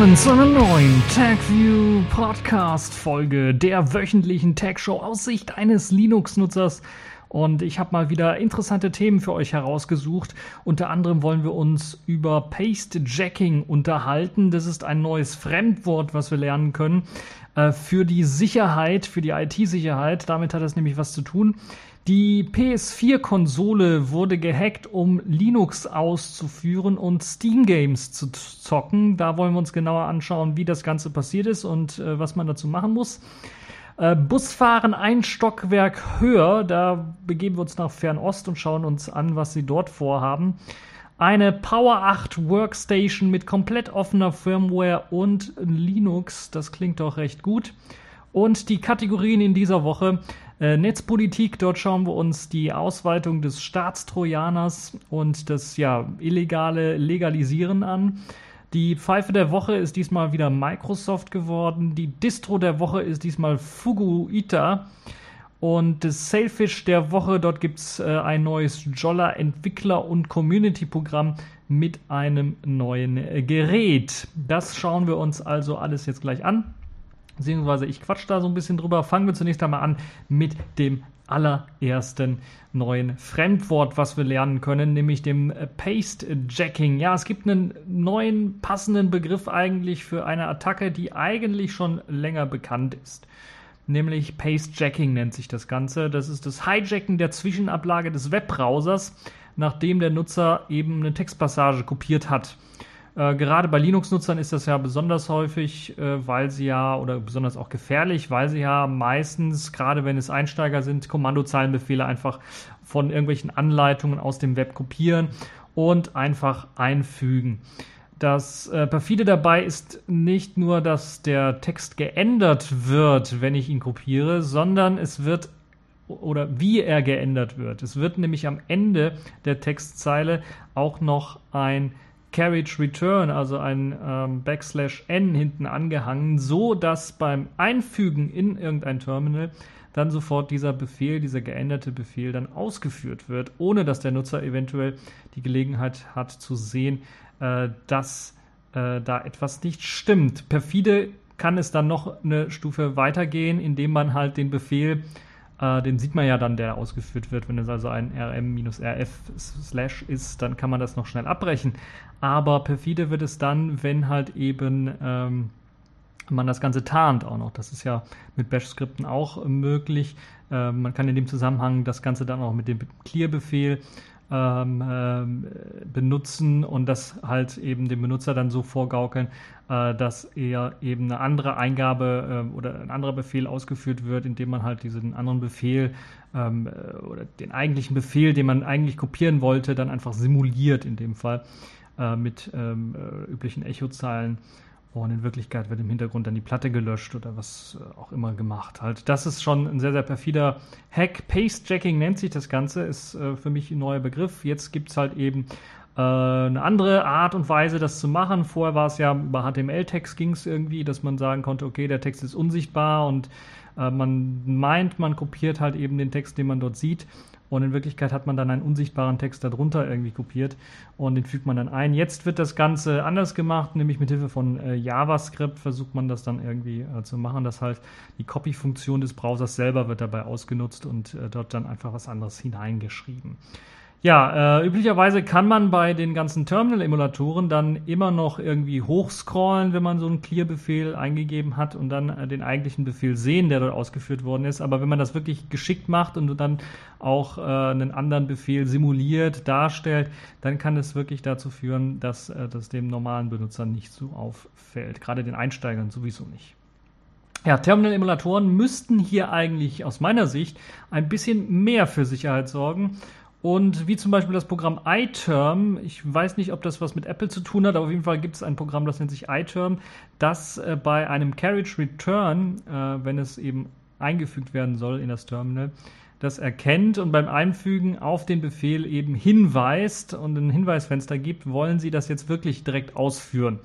willkommen zu einer neuen TagView Podcast Folge der wöchentlichen Tag Show aus Sicht eines Linux-Nutzers. Und ich habe mal wieder interessante Themen für euch herausgesucht. Unter anderem wollen wir uns über Paste Jacking unterhalten. Das ist ein neues Fremdwort, was wir lernen können äh, für die Sicherheit, für die IT-Sicherheit. Damit hat das nämlich was zu tun. Die PS4-Konsole wurde gehackt, um Linux auszuführen und Steam Games zu zocken. Da wollen wir uns genauer anschauen, wie das Ganze passiert ist und äh, was man dazu machen muss. Äh, Busfahren ein Stockwerk höher, da begeben wir uns nach Fernost und schauen uns an, was sie dort vorhaben. Eine Power 8 Workstation mit komplett offener Firmware und Linux, das klingt doch recht gut. Und die Kategorien in dieser Woche. Äh, Netzpolitik, dort schauen wir uns die Ausweitung des Staatstrojaners und das ja, illegale Legalisieren an. Die Pfeife der Woche ist diesmal wieder Microsoft geworden. Die Distro der Woche ist diesmal Fuguita. Und das Sailfish der Woche, dort gibt es äh, ein neues Jolla Entwickler- und Community-Programm mit einem neuen äh, Gerät. Das schauen wir uns also alles jetzt gleich an beziehungsweise ich quatsch da so ein bisschen drüber. Fangen wir zunächst einmal an mit dem allerersten neuen Fremdwort, was wir lernen können, nämlich dem Paste Jacking. Ja, es gibt einen neuen passenden Begriff eigentlich für eine Attacke, die eigentlich schon länger bekannt ist. Nämlich Paste Jacking nennt sich das Ganze. Das ist das Hijacken der Zwischenablage des Webbrowsers, nachdem der Nutzer eben eine Textpassage kopiert hat. Äh, gerade bei Linux-Nutzern ist das ja besonders häufig, äh, weil sie ja, oder besonders auch gefährlich, weil sie ja meistens, gerade wenn es Einsteiger sind, Kommandozeilenbefehle einfach von irgendwelchen Anleitungen aus dem Web kopieren und einfach einfügen. Das äh, perfide dabei ist nicht nur, dass der Text geändert wird, wenn ich ihn kopiere, sondern es wird oder wie er geändert wird. Es wird nämlich am Ende der Textzeile auch noch ein Carriage Return, also ein ähm, Backslash n hinten angehangen, so dass beim Einfügen in irgendein Terminal dann sofort dieser Befehl, dieser geänderte Befehl dann ausgeführt wird, ohne dass der Nutzer eventuell die Gelegenheit hat zu sehen, äh, dass äh, da etwas nicht stimmt. Perfide kann es dann noch eine Stufe weitergehen, indem man halt den Befehl äh, den sieht man ja dann, der ausgeführt wird. Wenn es also ein rm-rf slash ist, dann kann man das noch schnell abbrechen. Aber perfide wird es dann, wenn halt eben ähm, man das Ganze tarnt auch noch. Das ist ja mit Bash-Skripten auch möglich. Äh, man kann in dem Zusammenhang das Ganze dann auch mit dem Clear-Befehl ähm, ähm, benutzen und das halt eben dem Benutzer dann so vorgaukeln, äh, dass er eben eine andere Eingabe äh, oder ein anderer Befehl ausgeführt wird, indem man halt diesen anderen Befehl ähm, äh, oder den eigentlichen Befehl, den man eigentlich kopieren wollte, dann einfach simuliert in dem Fall äh, mit ähm, äh, üblichen Echozeilen und in Wirklichkeit wird im Hintergrund dann die Platte gelöscht oder was äh, auch immer gemacht. Halt, das ist schon ein sehr, sehr perfider Hack. Paste-Jacking nennt sich das Ganze, ist äh, für mich ein neuer Begriff. Jetzt gibt es halt eben äh, eine andere Art und Weise, das zu machen. Vorher war es ja über HTML-Text ging es irgendwie, dass man sagen konnte, okay, der Text ist unsichtbar und äh, man meint, man kopiert halt eben den Text, den man dort sieht. Und in Wirklichkeit hat man dann einen unsichtbaren Text darunter irgendwie kopiert und den fügt man dann ein. Jetzt wird das Ganze anders gemacht, nämlich mit Hilfe von äh, JavaScript versucht man das dann irgendwie äh, zu machen, dass halt die Copy-Funktion des Browsers selber wird dabei ausgenutzt und äh, dort dann einfach was anderes hineingeschrieben. Ja, äh, üblicherweise kann man bei den ganzen Terminal-Emulatoren dann immer noch irgendwie hochscrollen, wenn man so einen Clear-Befehl eingegeben hat und dann äh, den eigentlichen Befehl sehen, der dort ausgeführt worden ist. Aber wenn man das wirklich geschickt macht und dann auch äh, einen anderen Befehl simuliert, darstellt, dann kann es wirklich dazu führen, dass äh, das dem normalen Benutzer nicht so auffällt. Gerade den Einsteigern sowieso nicht. Ja, Terminal-Emulatoren müssten hier eigentlich aus meiner Sicht ein bisschen mehr für Sicherheit sorgen. Und wie zum Beispiel das Programm iTerm, ich weiß nicht, ob das was mit Apple zu tun hat, aber auf jeden Fall gibt es ein Programm, das nennt sich iTerm, das äh, bei einem Carriage Return, äh, wenn es eben eingefügt werden soll in das Terminal, das erkennt und beim Einfügen auf den Befehl eben hinweist und ein Hinweisfenster gibt, wollen Sie das jetzt wirklich direkt ausführen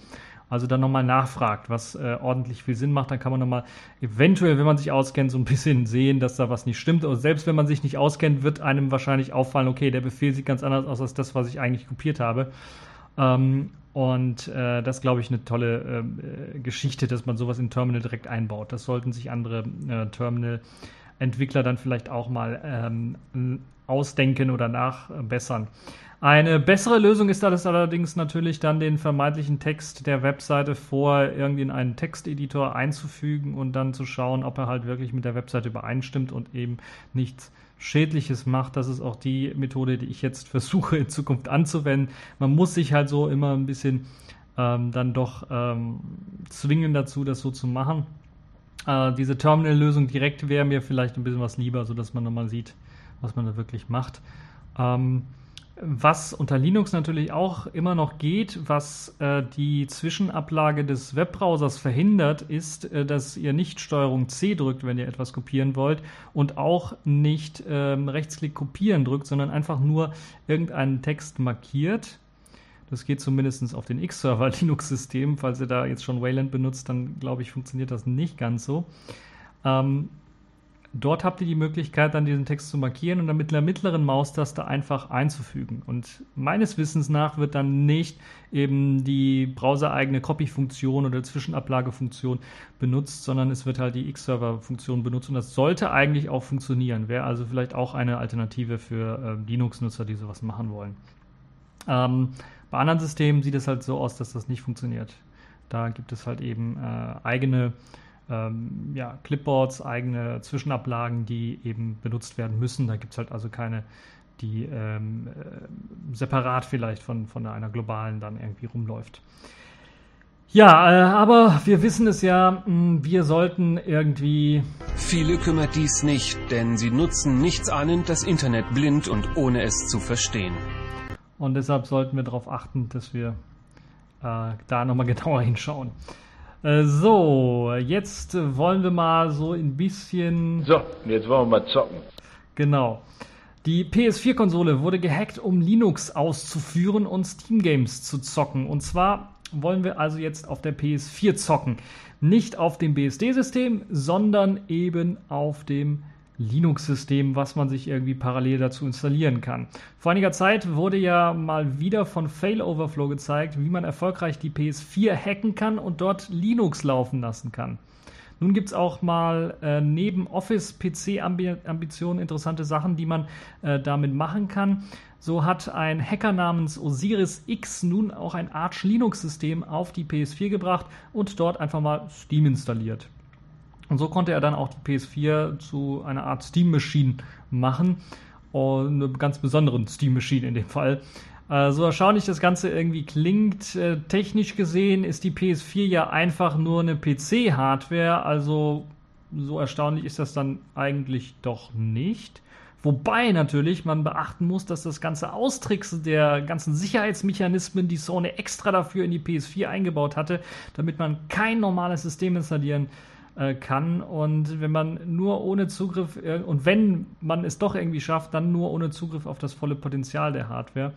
also dann nochmal nachfragt, was äh, ordentlich viel Sinn macht, dann kann man nochmal eventuell, wenn man sich auskennt, so ein bisschen sehen, dass da was nicht stimmt. Und selbst wenn man sich nicht auskennt, wird einem wahrscheinlich auffallen, okay, der Befehl sieht ganz anders aus als das, was ich eigentlich kopiert habe. Ähm, Und äh, das glaube ich eine tolle äh, Geschichte, dass man sowas in Terminal direkt einbaut. Das sollten sich andere äh, Terminal-Entwickler dann vielleicht auch mal ähm, ausdenken oder nachbessern. Eine bessere Lösung ist das allerdings natürlich dann den vermeintlichen Text der Webseite vor irgendwie in einen Texteditor einzufügen und dann zu schauen, ob er halt wirklich mit der Webseite übereinstimmt und eben nichts Schädliches macht. Das ist auch die Methode, die ich jetzt versuche in Zukunft anzuwenden. Man muss sich halt so immer ein bisschen ähm, dann doch ähm, zwingen dazu, das so zu machen. Äh, diese Terminal-Lösung direkt wäre mir vielleicht ein bisschen was lieber, sodass man nochmal sieht, was man da wirklich macht. Ähm, was unter Linux natürlich auch immer noch geht, was äh, die Zwischenablage des Webbrowsers verhindert, ist, äh, dass ihr nicht Steuerung C drückt, wenn ihr etwas kopieren wollt und auch nicht ähm, Rechtsklick kopieren drückt, sondern einfach nur irgendeinen Text markiert. Das geht zumindest auf den X-Server Linux-System. Falls ihr da jetzt schon Wayland benutzt, dann glaube ich, funktioniert das nicht ganz so. Ähm, Dort habt ihr die Möglichkeit, dann diesen Text zu markieren und dann mit der mittleren Maustaste einfach einzufügen. Und meines Wissens nach wird dann nicht eben die browsereigene Copy-Funktion oder Zwischenablagefunktion benutzt, sondern es wird halt die X-Server-Funktion benutzt und das sollte eigentlich auch funktionieren. Wäre also vielleicht auch eine Alternative für äh, Linux-Nutzer, die sowas machen wollen. Ähm, bei anderen Systemen sieht es halt so aus, dass das nicht funktioniert. Da gibt es halt eben äh, eigene ähm, ja, Clipboards, eigene Zwischenablagen, die eben benutzt werden müssen. Da gibt es halt also keine, die ähm, äh, separat vielleicht von, von einer globalen dann irgendwie rumläuft. Ja, äh, aber wir wissen es ja, mh, hm, wir sollten irgendwie. Viele kümmert dies nicht, denn sie nutzen nichts ahnend das Internet blind und ohne es zu verstehen. Und deshalb sollten wir darauf achten, dass wir äh, da nochmal genauer hinschauen. Äh, so, jetzt wollen wir mal so ein bisschen. So, jetzt wollen wir mal zocken. Genau. Die PS4-Konsole wurde gehackt, um Linux auszuführen und Steam Games zu zocken. Und zwar wollen wir also jetzt auf der PS4 zocken. Nicht auf dem BSD-System, sondern eben auf dem Linux-System, was man sich irgendwie parallel dazu installieren kann. Vor einiger Zeit wurde ja mal wieder von Fail Overflow gezeigt, wie man erfolgreich die PS4 hacken kann und dort Linux laufen lassen kann. Nun gibt es auch mal äh, neben Office-PC-Ambitionen interessante Sachen, die man äh, damit machen kann. So hat ein Hacker namens Osiris X nun auch ein Arch Linux-System auf die PS4 gebracht und dort einfach mal Steam installiert. Und so konnte er dann auch die PS4 zu einer Art Steam Machine machen. Und eine ganz besonderen Steam Machine in dem Fall. Äh, so erstaunlich das Ganze irgendwie klingt, äh, technisch gesehen ist die PS4 ja einfach nur eine PC-Hardware. Also so erstaunlich ist das dann eigentlich doch nicht. Wobei natürlich man beachten muss, dass das ganze Austricksen der ganzen Sicherheitsmechanismen, die Sony extra dafür in die PS4 eingebaut hatte, damit man kein normales System installieren kann, äh, kann. Und wenn man nur ohne Zugriff, und wenn man es doch irgendwie schafft, dann nur ohne Zugriff auf das volle Potenzial der Hardware.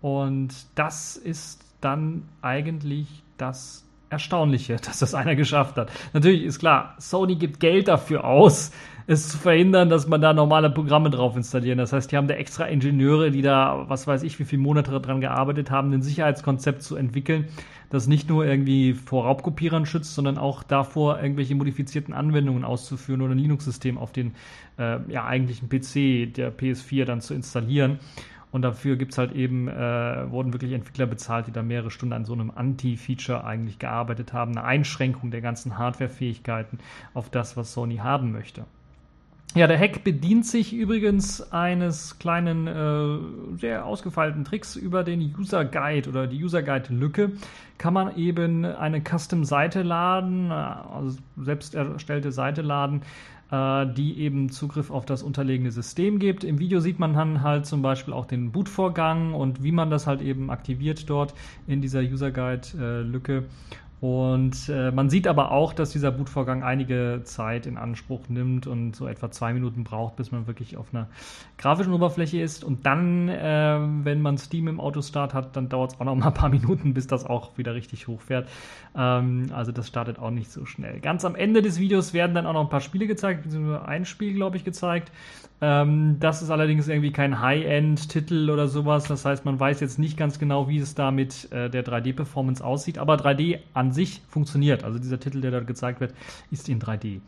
Und das ist dann eigentlich das Erstaunliche, dass das einer geschafft hat. Natürlich ist klar, Sony gibt Geld dafür aus, es zu verhindern, dass man da normale Programme drauf installieren. Das heißt, die haben da extra Ingenieure, die da, was weiß ich, wie viele Monate daran gearbeitet haben, ein Sicherheitskonzept zu entwickeln, das nicht nur irgendwie vor Raubkopierern schützt, sondern auch davor, irgendwelche modifizierten Anwendungen auszuführen oder ein Linux-System auf den äh, ja, eigentlichen PC der PS4 dann zu installieren. Und dafür gibt's halt eben, äh, wurden wirklich Entwickler bezahlt, die da mehrere Stunden an so einem Anti-Feature eigentlich gearbeitet haben, eine Einschränkung der ganzen Hardware-Fähigkeiten auf das, was Sony haben möchte. Ja, der Hack bedient sich übrigens eines kleinen, äh, sehr ausgefeilten Tricks über den User Guide oder die User Guide Lücke. Kann man eben eine Custom-Seite laden, äh, also selbst erstellte Seite laden, äh, die eben Zugriff auf das unterlegene System gibt. Im Video sieht man dann halt zum Beispiel auch den Bootvorgang und wie man das halt eben aktiviert dort in dieser User Guide äh, Lücke. Und äh, man sieht aber auch, dass dieser Bootvorgang einige Zeit in Anspruch nimmt und so etwa zwei Minuten braucht, bis man wirklich auf einer grafischen Oberfläche ist. Und dann, äh, wenn man Steam im Autostart hat, dann dauert es auch noch mal ein paar Minuten, bis das auch wieder richtig hochfährt. Ähm, also das startet auch nicht so schnell. Ganz am Ende des Videos werden dann auch noch ein paar Spiele gezeigt, beziehungsweise ein Spiel, glaube ich, gezeigt. Ähm, das ist allerdings irgendwie kein High-End-Titel oder sowas. Das heißt, man weiß jetzt nicht ganz genau, wie es da mit äh, der 3D-Performance aussieht. Aber 3D an sich funktioniert. Also dieser Titel, der dort gezeigt wird, ist in 3D.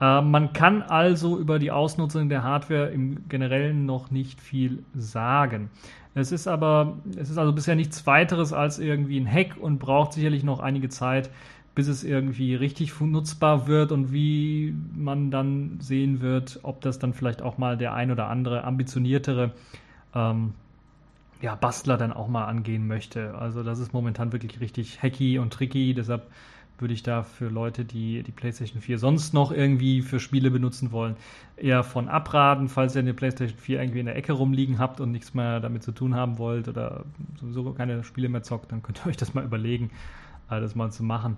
Äh, man kann also über die Ausnutzung der Hardware im Generellen noch nicht viel sagen. Es ist aber, es ist also bisher nichts weiteres als irgendwie ein Hack und braucht sicherlich noch einige Zeit, bis es irgendwie richtig nutzbar wird und wie man dann sehen wird, ob das dann vielleicht auch mal der ein oder andere ambitioniertere ähm, ja, Bastler dann auch mal angehen möchte. Also das ist momentan wirklich richtig hacky und tricky, deshalb würde ich da für Leute, die die PlayStation 4 sonst noch irgendwie für Spiele benutzen wollen, eher von abraten, falls ihr eine PlayStation 4 irgendwie in der Ecke rumliegen habt und nichts mehr damit zu tun haben wollt oder sowieso keine Spiele mehr zockt, dann könnt ihr euch das mal überlegen, äh, das mal zu machen.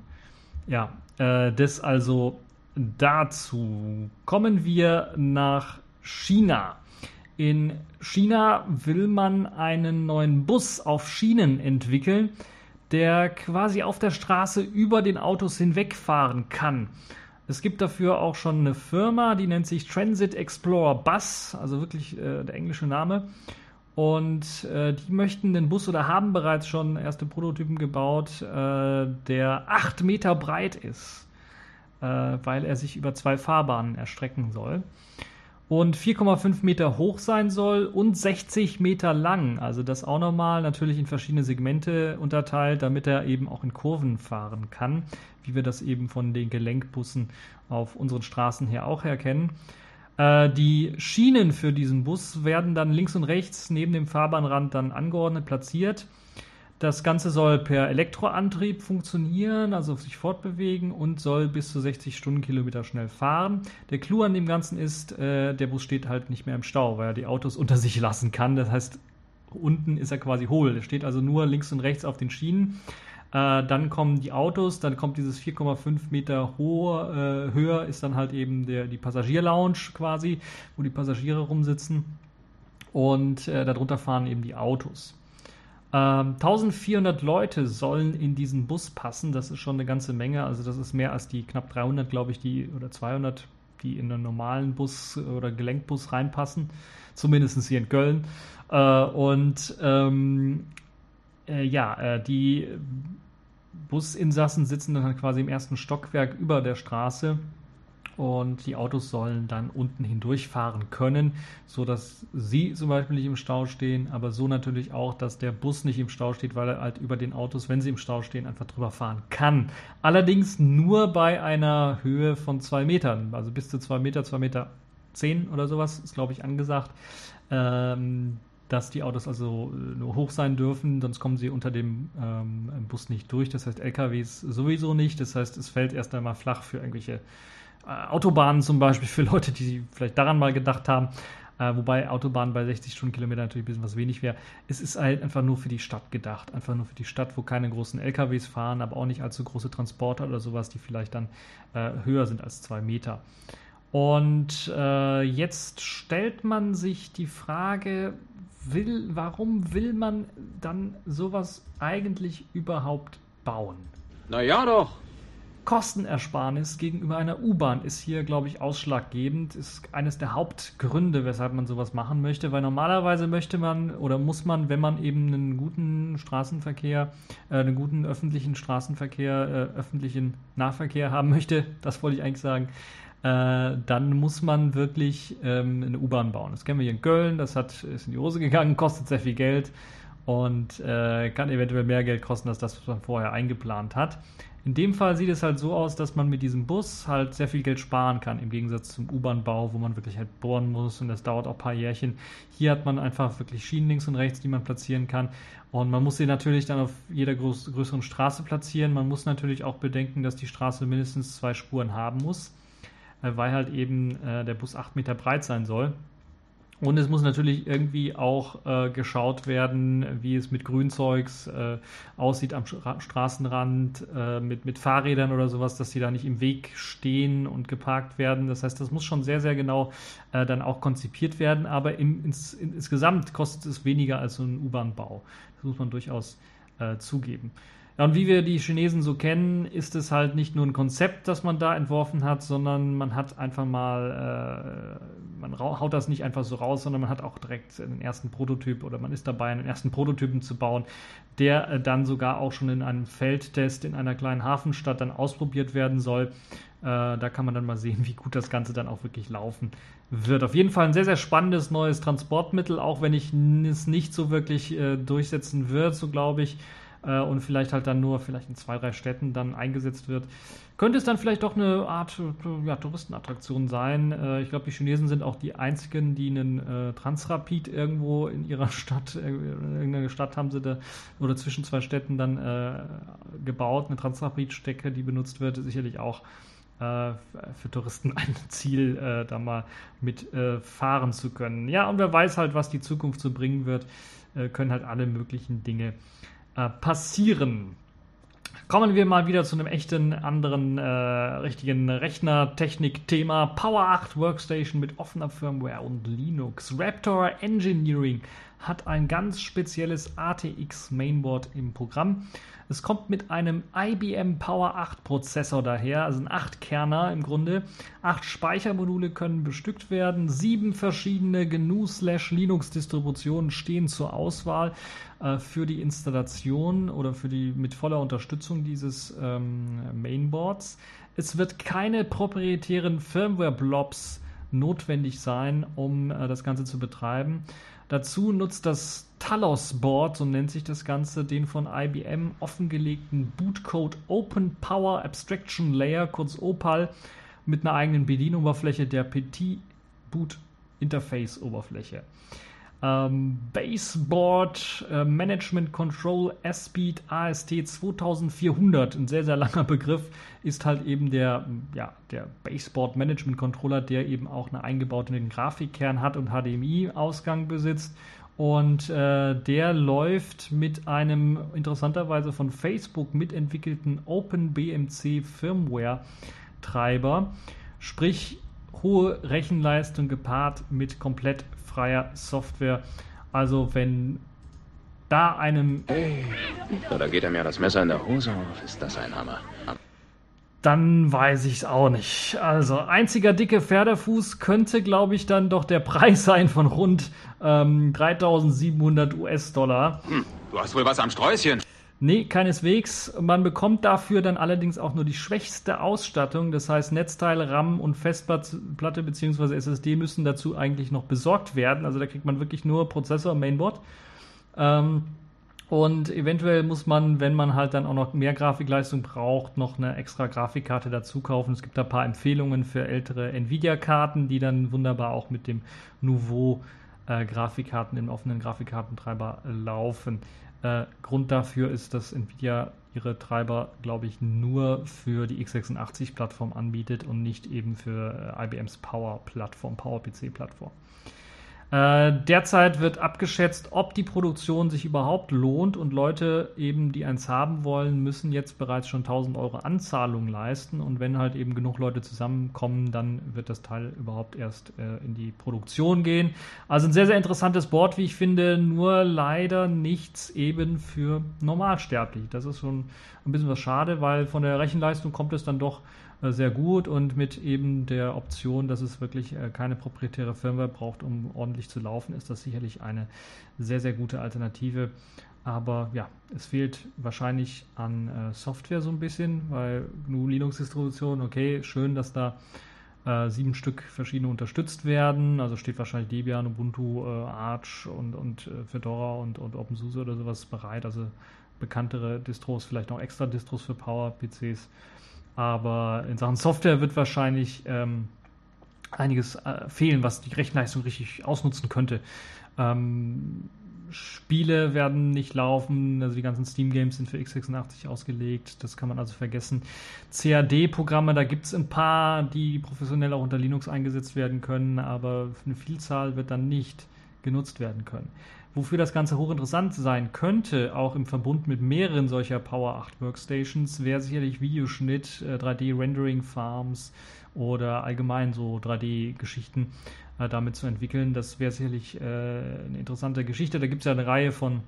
Ja, äh, das also dazu. Kommen wir nach China. In China will man einen neuen Bus auf Schienen entwickeln, der quasi auf der Straße über den Autos hinwegfahren kann. Es gibt dafür auch schon eine Firma, die nennt sich Transit Explorer Bus, also wirklich äh, der englische Name. Und äh, die möchten den Bus oder haben bereits schon erste Prototypen gebaut, äh, der 8 Meter breit ist, äh, weil er sich über zwei Fahrbahnen erstrecken soll. Und 4,5 Meter hoch sein soll und 60 Meter lang. Also das auch nochmal natürlich in verschiedene Segmente unterteilt, damit er eben auch in Kurven fahren kann, wie wir das eben von den Gelenkbussen auf unseren Straßen her auch erkennen. Äh, die Schienen für diesen Bus werden dann links und rechts neben dem Fahrbahnrand dann angeordnet platziert. Das Ganze soll per Elektroantrieb funktionieren, also sich fortbewegen und soll bis zu 60 Stundenkilometer schnell fahren. Der Clou an dem Ganzen ist, äh, der Bus steht halt nicht mehr im Stau, weil er die Autos unter sich lassen kann. Das heißt, unten ist er quasi hohl. Er steht also nur links und rechts auf den Schienen. Äh, dann kommen die Autos, dann kommt dieses 4,5 Meter hohe, äh, höher ist dann halt eben der, die Passagierlounge quasi, wo die Passagiere rumsitzen. Und äh, darunter fahren eben die Autos. 1400 ähm, Leute sollen in diesen Bus passen. Das ist schon eine ganze Menge. Also das ist mehr als die knapp 300, glaube ich, die oder 200, die in einen normalen Bus oder Gelenkbus reinpassen. Zumindest hier in Köln. Äh, und ähm, äh, ja, äh, die Businsassen sitzen dann quasi im ersten Stockwerk über der Straße und die Autos sollen dann unten hindurchfahren können, so dass sie zum Beispiel nicht im Stau stehen, aber so natürlich auch, dass der Bus nicht im Stau steht, weil er halt über den Autos, wenn sie im Stau stehen, einfach drüber fahren kann. Allerdings nur bei einer Höhe von zwei Metern, also bis zu zwei Meter, zwei Meter zehn oder sowas ist, glaube ich, angesagt. Ähm, dass die Autos also äh, nur hoch sein dürfen, sonst kommen sie unter dem ähm, Bus nicht durch. Das heißt, LKWs sowieso nicht. Das heißt, es fällt erst einmal flach für irgendwelche äh, Autobahnen zum Beispiel, für Leute, die vielleicht daran mal gedacht haben. Äh, wobei Autobahnen bei 60 Stundenkilometern natürlich ein bisschen was wenig wäre. Es ist halt einfach nur für die Stadt gedacht. Einfach nur für die Stadt, wo keine großen LKWs fahren, aber auch nicht allzu große Transporter oder sowas, die vielleicht dann äh, höher sind als zwei Meter. Und äh, jetzt stellt man sich die Frage, will, warum will man dann sowas eigentlich überhaupt bauen? Na ja doch. Kostenersparnis gegenüber einer U-Bahn ist hier, glaube ich, ausschlaggebend, ist eines der Hauptgründe, weshalb man sowas machen möchte, weil normalerweise möchte man oder muss man, wenn man eben einen guten Straßenverkehr, äh, einen guten öffentlichen Straßenverkehr, äh, öffentlichen Nahverkehr haben möchte, das wollte ich eigentlich sagen, äh, dann muss man wirklich ähm, eine U-Bahn bauen. Das kennen wir hier in Köln, das hat, ist in die Hose gegangen, kostet sehr viel Geld und äh, kann eventuell mehr Geld kosten als das, was man vorher eingeplant hat. In dem Fall sieht es halt so aus, dass man mit diesem Bus halt sehr viel Geld sparen kann, im Gegensatz zum U-Bahn-Bau, wo man wirklich halt bohren muss und das dauert auch ein paar Jährchen. Hier hat man einfach wirklich Schienen links und rechts, die man platzieren kann. Und man muss sie natürlich dann auf jeder größeren Straße platzieren. Man muss natürlich auch bedenken, dass die Straße mindestens zwei Spuren haben muss. Äh, weil halt eben äh, der Bus 8 Meter breit sein soll. Und es muss natürlich irgendwie auch äh, geschaut werden, wie es mit Grünzeugs äh, aussieht am Stra Straßenrand, äh, mit, mit Fahrrädern oder sowas, dass die da nicht im Weg stehen und geparkt werden. Das heißt, das muss schon sehr, sehr genau äh, dann auch konzipiert werden. Aber im, ins, in, insgesamt kostet es weniger als so ein U-Bahn-Bau. Das muss man durchaus äh, zugeben. Ja, und wie wir die Chinesen so kennen, ist es halt nicht nur ein Konzept, das man da entworfen hat, sondern man hat einfach mal, äh, man haut das nicht einfach so raus, sondern man hat auch direkt den ersten Prototyp oder man ist dabei, einen ersten Prototypen zu bauen, der äh, dann sogar auch schon in einem Feldtest in einer kleinen Hafenstadt dann ausprobiert werden soll. Äh, da kann man dann mal sehen, wie gut das Ganze dann auch wirklich laufen wird. Auf jeden Fall ein sehr, sehr spannendes neues Transportmittel, auch wenn ich es nicht so wirklich äh, durchsetzen wird, so glaube ich äh, und vielleicht halt dann nur vielleicht in zwei, drei Städten dann eingesetzt wird, könnte es dann vielleicht doch eine Art äh, ja, Touristenattraktion sein. Äh, ich glaube, die Chinesen sind auch die einzigen, die einen äh, Transrapid irgendwo in ihrer Stadt, äh, in irgendeiner Stadt haben sie da, oder zwischen zwei Städten dann äh, gebaut, eine Transrapid-Strecke, die benutzt wird, sicherlich auch für Touristen ein Ziel, äh, da mal mit äh, fahren zu können. Ja, und wer weiß halt, was die Zukunft so bringen wird, äh, können halt alle möglichen Dinge äh, passieren. Kommen wir mal wieder zu einem echten anderen äh, richtigen Rechnertechnik-Thema. Power 8 Workstation mit offener Firmware und Linux. Raptor Engineering hat ein ganz spezielles ATX Mainboard im Programm. Es kommt mit einem IBM Power 8 Prozessor daher, also ein 8-Kerner im Grunde. Acht Speichermodule können bestückt werden. Sieben verschiedene GNU-Linux-Distributionen stehen zur Auswahl äh, für die Installation oder für die mit voller Unterstützung dieses ähm, Mainboards. Es wird keine proprietären Firmware-Blobs notwendig sein, um äh, das Ganze zu betreiben. Dazu nutzt das Talos Board, so nennt sich das Ganze, den von IBM offengelegten Bootcode Open Power Abstraction Layer, kurz OPAL, mit einer eigenen Bedienoberfläche der Petit Boot Interface Oberfläche. Ähm, Baseboard äh, Management Control S-Speed AST 2400, ein sehr, sehr langer Begriff, ist halt eben der, ja, der Baseboard Management Controller, der eben auch einen eingebauten Grafikkern hat und HDMI-Ausgang besitzt. Und äh, der läuft mit einem interessanterweise von Facebook mitentwickelten OpenBMC Firmware Treiber, sprich hohe Rechenleistung gepaart mit komplett freier Software. Also wenn da einem... Hey, da geht er ja das Messer in der Hose auf, ist das ein Hammer. Dann weiß ich es auch nicht. Also einziger dicke Pferdefuß könnte, glaube ich, dann doch der Preis sein von rund ähm, 3700 US-Dollar. Hm, du hast wohl was am Sträußchen. Nee, keineswegs. Man bekommt dafür dann allerdings auch nur die schwächste Ausstattung. Das heißt, Netzteile, RAM und Festplatte bzw. SSD müssen dazu eigentlich noch besorgt werden. Also da kriegt man wirklich nur Prozessor, Mainboard. Ähm, und eventuell muss man, wenn man halt dann auch noch mehr Grafikleistung braucht, noch eine extra Grafikkarte dazu kaufen. Es gibt da ein paar Empfehlungen für ältere Nvidia-Karten, die dann wunderbar auch mit dem Nouveau äh, Grafikkarten im offenen Grafikkartentreiber laufen. Äh, Grund dafür ist, dass Nvidia ihre Treiber, glaube ich, nur für die x86-Plattform anbietet und nicht eben für äh, IBMs Power-Plattform, Power-PC-Plattform. Äh, derzeit wird abgeschätzt, ob die Produktion sich überhaupt lohnt und Leute eben, die eins haben wollen, müssen jetzt bereits schon 1000 Euro Anzahlung leisten und wenn halt eben genug Leute zusammenkommen, dann wird das Teil überhaupt erst äh, in die Produktion gehen. Also ein sehr, sehr interessantes Board, wie ich finde, nur leider nichts eben für Normalsterblich. Das ist schon ein bisschen was schade, weil von der Rechenleistung kommt es dann doch sehr gut und mit eben der Option, dass es wirklich äh, keine proprietäre Firmware braucht, um ordentlich zu laufen, ist das sicherlich eine sehr, sehr gute Alternative. Aber ja, es fehlt wahrscheinlich an äh, Software so ein bisschen, weil GNU Linux-Distribution, okay, schön, dass da äh, sieben Stück verschiedene unterstützt werden. Also steht wahrscheinlich Debian, Ubuntu, äh, Arch und, und äh, Fedora und, und OpenSUSE oder sowas bereit. Also bekanntere Distros, vielleicht auch extra Distros für Power-PCs. Aber in Sachen Software wird wahrscheinlich ähm, einiges äh, fehlen, was die Rechenleistung richtig ausnutzen könnte. Ähm, Spiele werden nicht laufen, also die ganzen Steam-Games sind für x86 ausgelegt, das kann man also vergessen. CAD-Programme, da gibt es ein paar, die professionell auch unter Linux eingesetzt werden können, aber eine Vielzahl wird dann nicht genutzt werden können. Wofür das Ganze hochinteressant sein könnte, auch im Verbund mit mehreren solcher Power 8 Workstations, wäre sicherlich Videoschnitt, 3D-Rendering-Farms äh, oder allgemein so 3D-Geschichten äh, damit zu entwickeln. Das wäre sicherlich äh, eine interessante Geschichte. Da gibt es ja eine Reihe von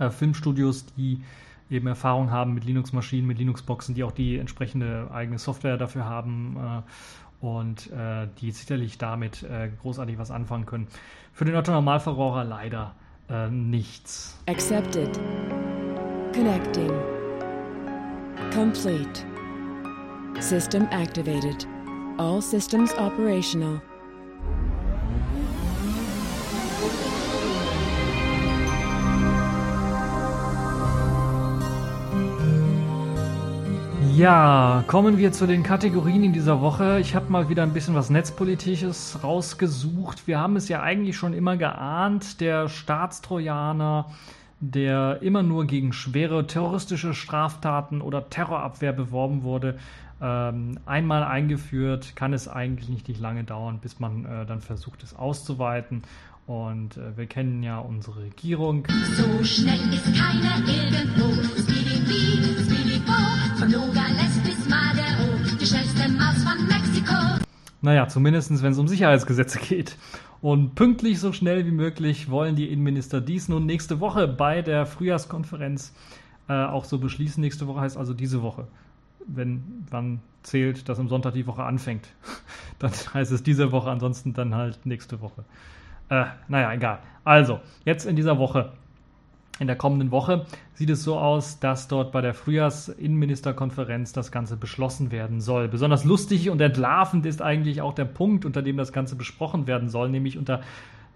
äh, Filmstudios, die eben Erfahrung haben mit Linux-Maschinen, mit Linux-Boxen, die auch die entsprechende eigene Software dafür haben äh, und äh, die sicherlich damit äh, großartig was anfangen können. Für den Otto-Normalverbraucher leider äh, nichts. Accepted. Connecting. Complete. System activated. All systems operational. Ja, kommen wir zu den Kategorien in dieser Woche. Ich habe mal wieder ein bisschen was Netzpolitisches rausgesucht. Wir haben es ja eigentlich schon immer geahnt, der Staatstrojaner, der immer nur gegen schwere terroristische Straftaten oder Terrorabwehr beworben wurde, ähm, einmal eingeführt, kann es eigentlich nicht lange dauern, bis man äh, dann versucht, es auszuweiten. Und äh, wir kennen ja unsere Regierung. So schnell ist keiner irgendwo. Naja, zumindest wenn es um Sicherheitsgesetze geht. Und pünktlich so schnell wie möglich wollen die Innenminister dies nun nächste Woche bei der Frühjahrskonferenz äh, auch so beschließen. Nächste Woche heißt also diese Woche. Wenn wann zählt, dass am Sonntag die Woche anfängt, dann heißt es diese Woche, ansonsten dann halt nächste Woche. Äh, naja, egal. Also, jetzt in dieser Woche, in der kommenden Woche, sieht es so aus, dass dort bei der Frühjahrs-Innenministerkonferenz das Ganze beschlossen werden soll. Besonders lustig und entlarvend ist eigentlich auch der Punkt, unter dem das Ganze besprochen werden soll, nämlich unter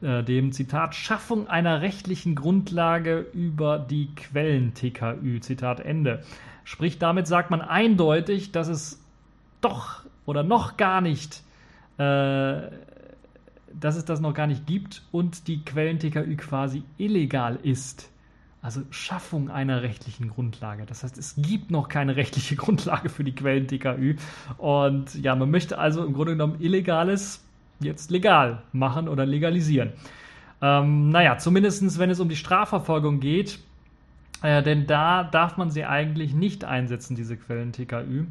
äh, dem Zitat Schaffung einer rechtlichen Grundlage über die Quellen-TKÜ. Zitat Ende. Sprich, damit sagt man eindeutig, dass es doch oder noch gar nicht äh, dass es das noch gar nicht gibt und die Quellen-TKÜ quasi illegal ist. Also Schaffung einer rechtlichen Grundlage. Das heißt, es gibt noch keine rechtliche Grundlage für die Quellen-TKÜ. Und ja, man möchte also im Grunde genommen Illegales jetzt legal machen oder legalisieren. Ähm, naja, zumindest wenn es um die Strafverfolgung geht, äh, denn da darf man sie eigentlich nicht einsetzen, diese Quellen-TKÜ.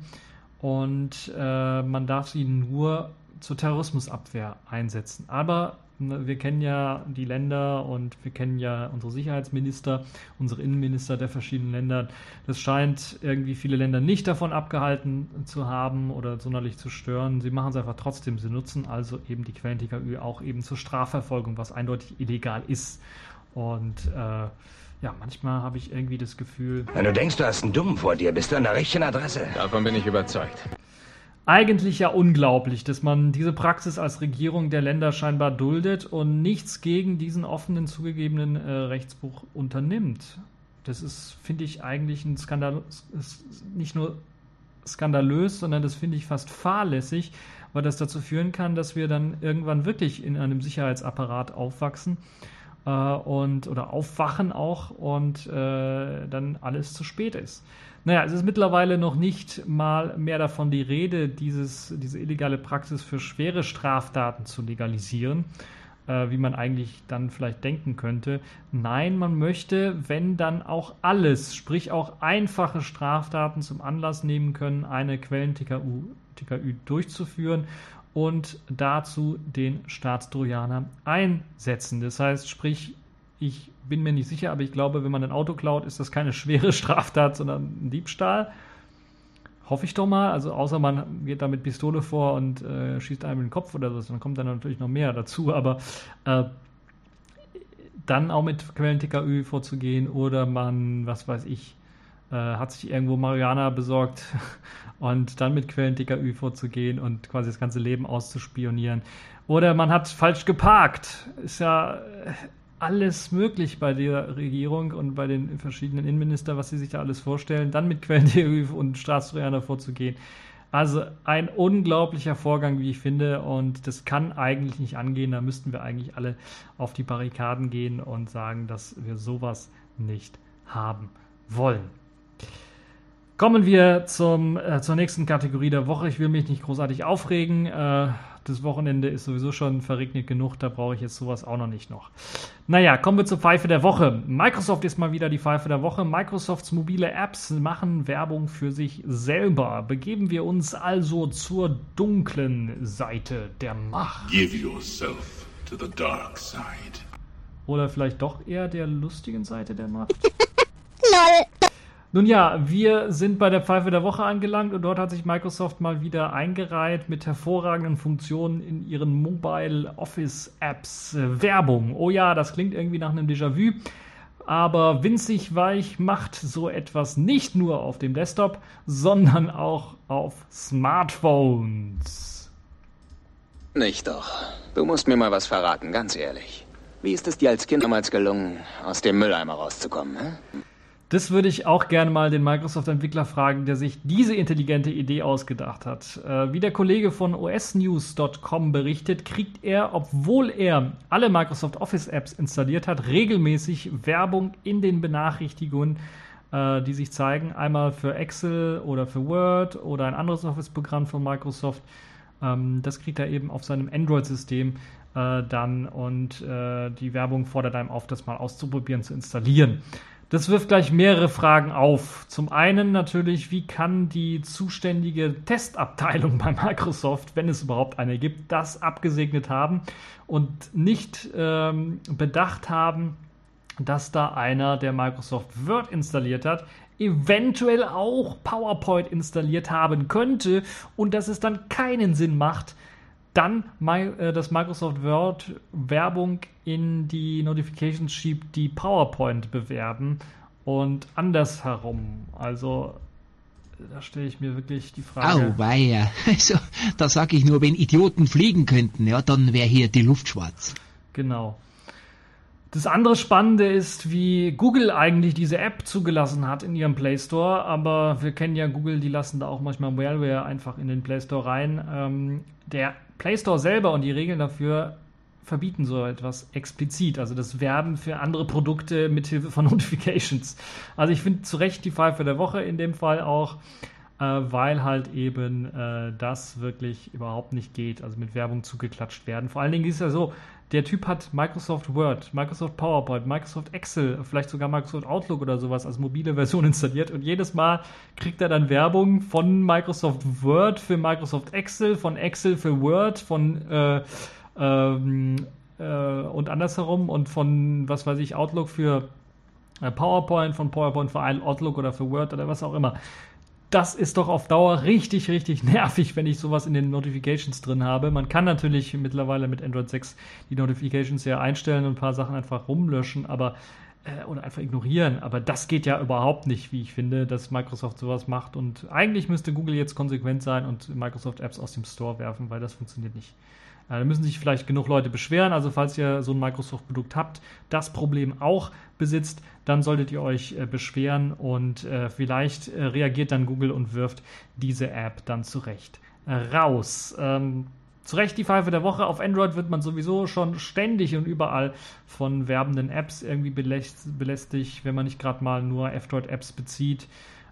Und äh, man darf sie nur zur Terrorismusabwehr einsetzen. Aber wir kennen ja die Länder und wir kennen ja unsere Sicherheitsminister, unsere Innenminister der verschiedenen Länder. Das scheint irgendwie viele Länder nicht davon abgehalten zu haben oder sonderlich zu stören. Sie machen es einfach trotzdem. Sie nutzen also eben die Quellen-TKÜ auch eben zur Strafverfolgung, was eindeutig illegal ist. Und äh, ja, manchmal habe ich irgendwie das Gefühl. Wenn du denkst, du hast einen Dummen vor dir, bist du an der richtigen Adresse. Davon bin ich überzeugt eigentlich ja unglaublich, dass man diese Praxis als Regierung der Länder scheinbar duldet und nichts gegen diesen offenen zugegebenen äh, Rechtsbruch unternimmt. Das ist, finde ich, eigentlich ein Skandal, nicht nur skandalös, sondern das finde ich fast fahrlässig, weil das dazu führen kann, dass wir dann irgendwann wirklich in einem Sicherheitsapparat aufwachsen äh, und oder aufwachen auch und äh, dann alles zu spät ist. Naja, es ist mittlerweile noch nicht mal mehr davon die Rede, dieses, diese illegale Praxis für schwere Straftaten zu legalisieren, äh, wie man eigentlich dann vielleicht denken könnte. Nein, man möchte, wenn dann auch alles, sprich auch einfache Straftaten zum Anlass nehmen können, eine Quellen-TKÜ TKÜ durchzuführen und dazu den Staatstrojaner einsetzen. Das heißt, sprich, ich bin mir nicht sicher, aber ich glaube, wenn man ein Auto klaut, ist das keine schwere Straftat, sondern ein Diebstahl. Hoffe ich doch mal. Also außer man geht da mit Pistole vor und äh, schießt einem in den Kopf oder so, dann kommt dann natürlich noch mehr dazu. Aber äh, dann auch mit Quellen-TKÜ vorzugehen oder man, was weiß ich, äh, hat sich irgendwo Mariana besorgt und dann mit Quellen-TKÜ vorzugehen und quasi das ganze Leben auszuspionieren. Oder man hat falsch geparkt. Ist ja alles möglich bei der Regierung und bei den verschiedenen Innenministern, was sie sich da alles vorstellen, dann mit Quellen und Staatstrojaner vorzugehen. Also ein unglaublicher Vorgang, wie ich finde, und das kann eigentlich nicht angehen. Da müssten wir eigentlich alle auf die Barrikaden gehen und sagen, dass wir sowas nicht haben wollen. Kommen wir zum, äh, zur nächsten Kategorie der Woche. Ich will mich nicht großartig aufregen. Äh, das Wochenende ist sowieso schon verregnet genug, da brauche ich jetzt sowas auch noch nicht noch. Naja, kommen wir zur Pfeife der Woche. Microsoft ist mal wieder die Pfeife der Woche. Microsofts mobile Apps machen Werbung für sich selber. Begeben wir uns also zur dunklen Seite der Macht. Give yourself to the dark side. Oder vielleicht doch eher der lustigen Seite der Macht? Nun ja, wir sind bei der Pfeife der Woche angelangt und dort hat sich Microsoft mal wieder eingereiht mit hervorragenden Funktionen in ihren Mobile Office Apps. Äh, Werbung. Oh ja, das klingt irgendwie nach einem Déjà-vu. Aber winzig weich macht so etwas nicht nur auf dem Desktop, sondern auch auf Smartphones. Nicht doch. Du musst mir mal was verraten, ganz ehrlich. Wie ist es dir als Kind damals gelungen, aus dem Mülleimer rauszukommen? Hä? Das würde ich auch gerne mal den Microsoft-Entwickler fragen, der sich diese intelligente Idee ausgedacht hat. Äh, wie der Kollege von osnews.com berichtet, kriegt er, obwohl er alle Microsoft Office-Apps installiert hat, regelmäßig Werbung in den Benachrichtigungen, äh, die sich zeigen. Einmal für Excel oder für Word oder ein anderes Office-Programm von Microsoft. Ähm, das kriegt er eben auf seinem Android-System äh, dann und äh, die Werbung fordert einem auf, das mal auszuprobieren, zu installieren. Das wirft gleich mehrere Fragen auf. Zum einen natürlich, wie kann die zuständige Testabteilung bei Microsoft, wenn es überhaupt eine gibt, das abgesegnet haben und nicht ähm, bedacht haben, dass da einer, der Microsoft Word installiert hat, eventuell auch PowerPoint installiert haben könnte und dass es dann keinen Sinn macht, dann äh, das Microsoft Word Werbung in die Notifications schiebt, die PowerPoint bewerben und andersherum. Also da stelle ich mir wirklich die Frage. Au, weia. Also, da sage ich nur, wenn Idioten fliegen könnten, ja, dann wäre hier die Luft schwarz. Genau. Das andere Spannende ist, wie Google eigentlich diese App zugelassen hat in ihrem Play Store. Aber wir kennen ja Google, die lassen da auch manchmal Malware einfach in den Play Store rein. Ähm, der Play Store selber und die Regeln dafür verbieten so etwas explizit. Also das Werben für andere Produkte mithilfe von Notifications. Also ich finde zu Recht die Pfeife der Woche in dem Fall auch, äh, weil halt eben äh, das wirklich überhaupt nicht geht. Also mit Werbung zugeklatscht werden. Vor allen Dingen ist es ja so, der Typ hat Microsoft Word, Microsoft PowerPoint, Microsoft Excel, vielleicht sogar Microsoft Outlook oder sowas als mobile Version installiert und jedes Mal kriegt er dann Werbung von Microsoft Word für Microsoft Excel, von Excel für Word, von äh, ähm, äh, und andersherum und von, was weiß ich, Outlook für äh, PowerPoint, von PowerPoint für Outlook oder für Word oder was auch immer das ist doch auf Dauer richtig, richtig nervig, wenn ich sowas in den Notifications drin habe. Man kann natürlich mittlerweile mit Android 6 die Notifications ja einstellen und ein paar Sachen einfach rumlöschen, aber äh, oder einfach ignorieren. Aber das geht ja überhaupt nicht, wie ich finde, dass Microsoft sowas macht. Und eigentlich müsste Google jetzt konsequent sein und Microsoft Apps aus dem Store werfen, weil das funktioniert nicht. Da müssen sich vielleicht genug Leute beschweren. Also falls ihr so ein Microsoft-Produkt habt, das Problem auch besitzt, dann solltet ihr euch äh, beschweren und äh, vielleicht äh, reagiert dann Google und wirft diese App dann zurecht raus. Ähm, zu Recht die Pfeife der Woche. Auf Android wird man sowieso schon ständig und überall von werbenden Apps irgendwie belästigt, wenn man nicht gerade mal nur F-Droid-Apps bezieht.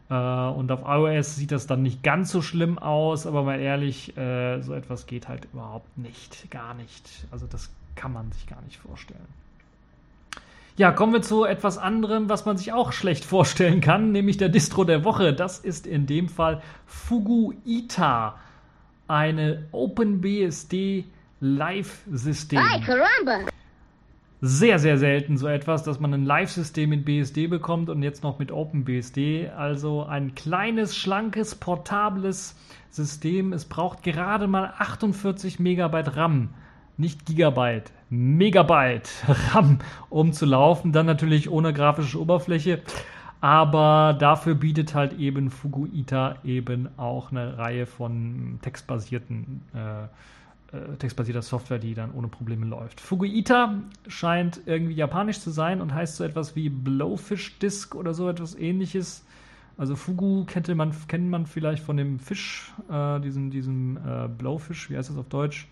Äh, und auf iOS sieht das dann nicht ganz so schlimm aus, aber mal ehrlich, äh, so etwas geht halt überhaupt nicht. Gar nicht. Also das kann man sich gar nicht vorstellen. Ja, kommen wir zu etwas anderem, was man sich auch schlecht vorstellen kann, nämlich der Distro der Woche. Das ist in dem Fall Fuguita, eine OpenBSD Live-System. Ay, caramba! Sehr, sehr selten so etwas, dass man ein Live-System in BSD bekommt und jetzt noch mit OpenBSD. Also ein kleines, schlankes, portables System. Es braucht gerade mal 48 Megabyte RAM, nicht Gigabyte, Megabyte RAM, um zu laufen. Dann natürlich ohne grafische Oberfläche. Aber dafür bietet halt eben Fuguita eben auch eine Reihe von textbasierten äh, textbasierter Software, die dann ohne Probleme läuft. Fuguita scheint irgendwie japanisch zu sein und heißt so etwas wie Blowfish Disk oder so etwas ähnliches. Also Fugu kennt man, kennt man vielleicht von dem Fisch, äh, diesem, diesem äh, Blowfish, wie heißt das auf Deutsch?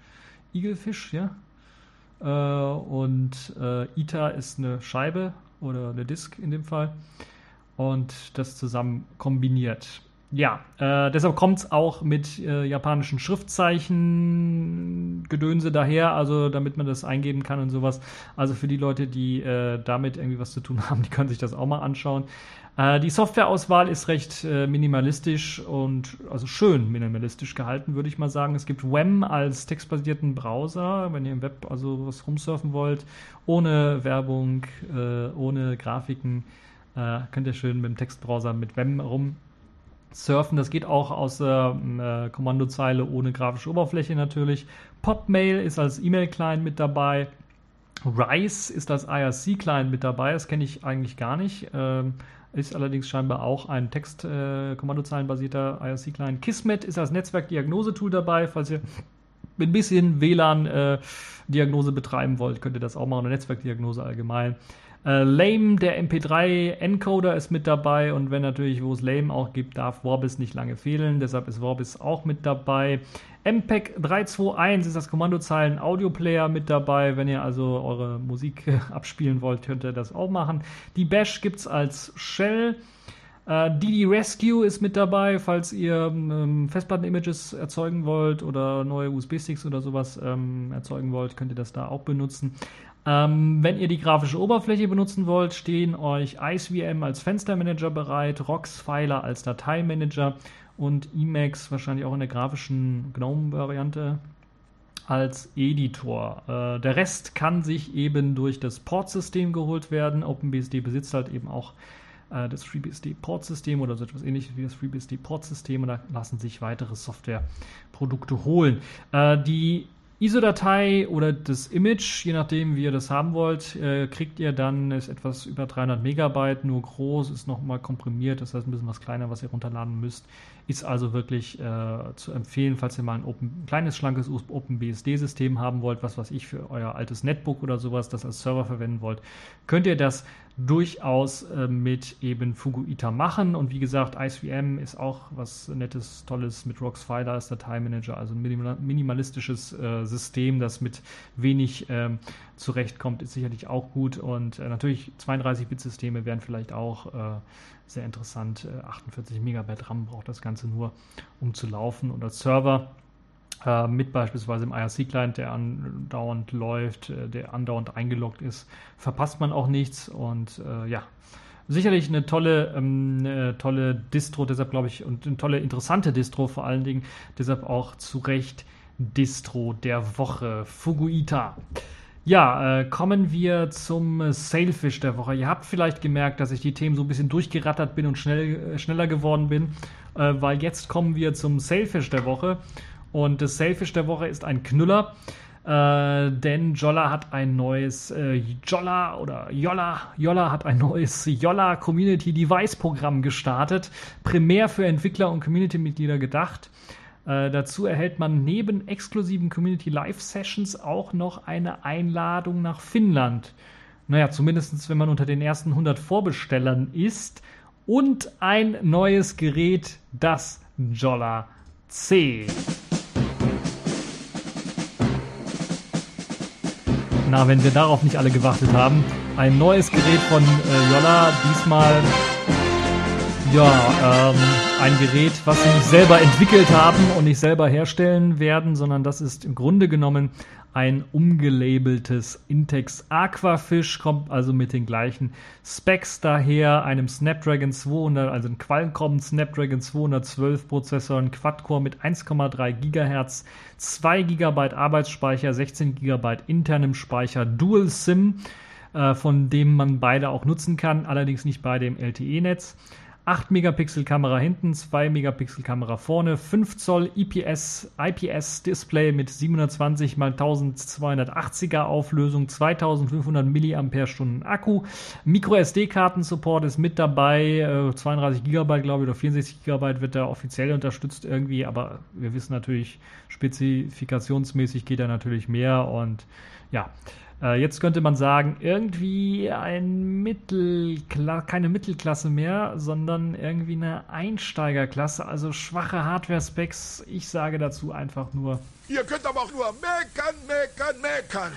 Igelfisch, ja. Äh, und äh, Ita ist eine Scheibe oder eine Disk in dem Fall. Und das zusammen kombiniert. Ja, äh, deshalb kommt es auch mit äh, japanischen Schriftzeichen Gedönse daher, also damit man das eingeben kann und sowas. Also für die Leute, die äh, damit irgendwie was zu tun haben, die können sich das auch mal anschauen. Äh, die Softwareauswahl ist recht äh, minimalistisch und also schön minimalistisch gehalten, würde ich mal sagen. Es gibt WEM als textbasierten Browser, wenn ihr im Web also was rumsurfen wollt, ohne Werbung, äh, ohne Grafiken. könnt ihr schön mit dem Textbrowser mit WEM rum surfen. Das geht auch aus der äh, Kommandozeile ohne grafische Oberfläche natürlich. Popmail ist als E-Mail-Client mit dabei. Rise ist als IRC-Client mit dabei. Das kenne ich eigentlich gar nicht. Ähm, ist allerdings scheinbar auch ein Text-Kommandozeilenbasierter äh, IRC-Client. Kismet ist als Netzwerkdiagnose-Tool dabei. Falls ihr ein bisschen WLAN-Diagnose äh, betreiben wollt, könnt ihr das auch machen. Eine Netzwerkdiagnose allgemein. Äh, Lame, der MP3-Encoder ist mit dabei und wenn natürlich, wo es Lame auch gibt, darf Vorbis nicht lange fehlen. Deshalb ist Vorbis auch mit dabei. MPEG 321 ist das Kommandozeilen Audioplayer mit dabei. Wenn ihr also eure Musik abspielen wollt, könnt ihr das auch machen. Die Bash gibt es als Shell. Äh, DD Rescue ist mit dabei, falls ihr ähm, Festplatten-Images erzeugen wollt oder neue USB-Sticks oder sowas ähm, erzeugen wollt, könnt ihr das da auch benutzen. Ähm, wenn ihr die grafische Oberfläche benutzen wollt, stehen euch IceVM als Fenstermanager bereit, Roxfiler als Dateimanager und Emacs wahrscheinlich auch in der grafischen GNOME-Variante als Editor. Äh, der Rest kann sich eben durch das Portsystem geholt werden. OpenBSD besitzt halt eben auch äh, das FreeBSD-Portsystem oder so etwas ähnliches wie das FreeBSD-Portsystem und da lassen sich weitere Softwareprodukte holen. Äh, die ISO-Datei oder das Image, je nachdem, wie ihr das haben wollt, äh, kriegt ihr dann, ist etwas über 300 Megabyte, nur groß, ist nochmal komprimiert, das heißt ein bisschen was kleiner, was ihr runterladen müsst. Ist also wirklich äh, zu empfehlen, falls ihr mal ein Open, kleines, schlankes OpenBSD-System haben wollt, was weiß ich, für euer altes Netbook oder sowas, das als Server verwenden wollt, könnt ihr das durchaus äh, mit eben Fuguita machen. Und wie gesagt, IceVM ist auch was Nettes, Tolles mit Roxfiler als Dateimanager, also ein minimalistisches äh, System, das mit wenig ähm, zurechtkommt, ist sicherlich auch gut. Und äh, natürlich 32-Bit-Systeme wären vielleicht auch äh, sehr interessant. 48 äh, Megabyte RAM braucht das Ganze nur, um zu laufen. Und als Server äh, mit beispielsweise im IRC-Client, der andauernd läuft, äh, der andauernd eingeloggt ist, verpasst man auch nichts. Und äh, ja, sicherlich eine tolle, ähm, eine tolle Distro, deshalb glaube ich, und eine tolle, interessante Distro vor allen Dingen, deshalb auch zu Recht Distro der Woche, Fuguita. Ja, äh, kommen wir zum Sailfish der Woche. Ihr habt vielleicht gemerkt, dass ich die Themen so ein bisschen durchgerattert bin und schnell, äh, schneller geworden bin, weil jetzt kommen wir zum Sailfish der Woche. Und das Sailfish der Woche ist ein Knüller. Äh, denn Jolla hat ein neues äh, Jolla oder Jolla, Jolla hat ein neues Jolla Community Device Programm gestartet, primär für Entwickler und Community-Mitglieder gedacht. Äh, dazu erhält man neben exklusiven Community Live Sessions auch noch eine Einladung nach Finnland. Naja, zumindest wenn man unter den ersten 100 Vorbestellern ist. Und ein neues Gerät, das Jolla C. Na, wenn wir darauf nicht alle gewartet haben. Ein neues Gerät von äh, Jolla, diesmal ja, ähm, ein Gerät, was sie nicht selber entwickelt haben und nicht selber herstellen werden, sondern das ist im Grunde genommen ein umgelabeltes Intex Aquafish, kommt also mit den gleichen Specs daher, einem Snapdragon 200, also ein Qualcomm Snapdragon 212 Prozessor, ein Quad-Core mit 1,3 GHz, 2 GB Arbeitsspeicher, 16 GB internem Speicher, Dual SIM, äh, von dem man beide auch nutzen kann, allerdings nicht bei dem LTE-Netz. 8 Megapixel Kamera hinten, 2 Megapixel Kamera vorne, 5 Zoll IPS, IPS Display mit 720 x 1280er Auflösung, 2500 mAh Akku, Micro SD Karten Support ist mit dabei, 32 GB glaube ich oder 64 GB wird da offiziell unterstützt irgendwie, aber wir wissen natürlich spezifikationsmäßig geht da natürlich mehr und ja, Äh, jetzt könnte man sagen, irgendwie ein Mittelkla keine Mittelklasse mehr, sondern irgendwie eine Einsteigerklasse, also schwache Hardware-Specs. Ich sage dazu einfach nur. Ihr könnt aber auch nur meckern, meckern, meckern.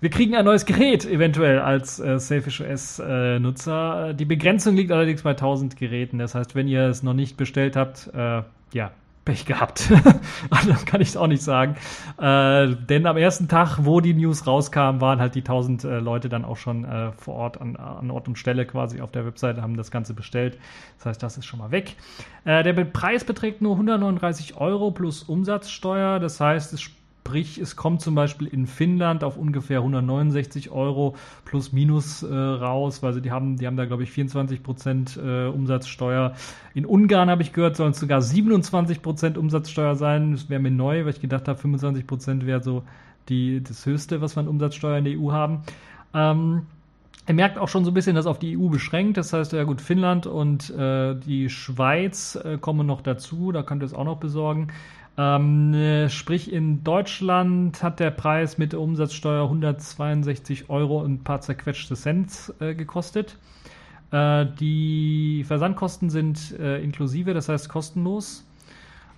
Wir kriegen ein neues Gerät eventuell als äh, Selfish OS-Nutzer. Äh, die Begrenzung liegt allerdings bei 1000 Geräten. Das heißt, wenn ihr es noch nicht bestellt habt, äh, ja, Pech gehabt. das kann ich auch nicht sagen. Äh, denn am ersten Tag, wo die News rauskam, waren halt die 1000 äh, Leute dann auch schon äh, vor Ort, an, an, Ort und Stelle quasi auf der Webseite, haben das Ganze bestellt. Das heißt, das ist schon mal weg. Äh, der Preis beträgt nur 139 Euro plus Umsatzsteuer. Das heißt, es Sprich, es kommt zum Beispiel in Finnland auf ungefähr 169 Euro plus minus äh, raus, weil sie die haben, die haben da glaube ich 24 Prozent äh, Umsatzsteuer. In Ungarn habe ich gehört, sollen es sogar 27 Prozent Umsatzsteuer sein. Das wäre mir neu, weil ich gedacht habe, 25 Prozent wäre so die, das Höchste, was wir an Umsatzsteuer in der EU haben. Ähm, er merkt auch schon so ein bisschen, dass auf die EU beschränkt. Das heißt, ja gut, Finnland und äh, die Schweiz äh, kommen noch dazu. Da könnt ihr es auch noch besorgen. Ähm, äh, sprich, in Deutschland hat der Preis mit der Umsatzsteuer 162 Euro und ein paar zerquetschte Cent äh, gekostet. Äh, die Versandkosten sind inklusive, das heißt kostenlos.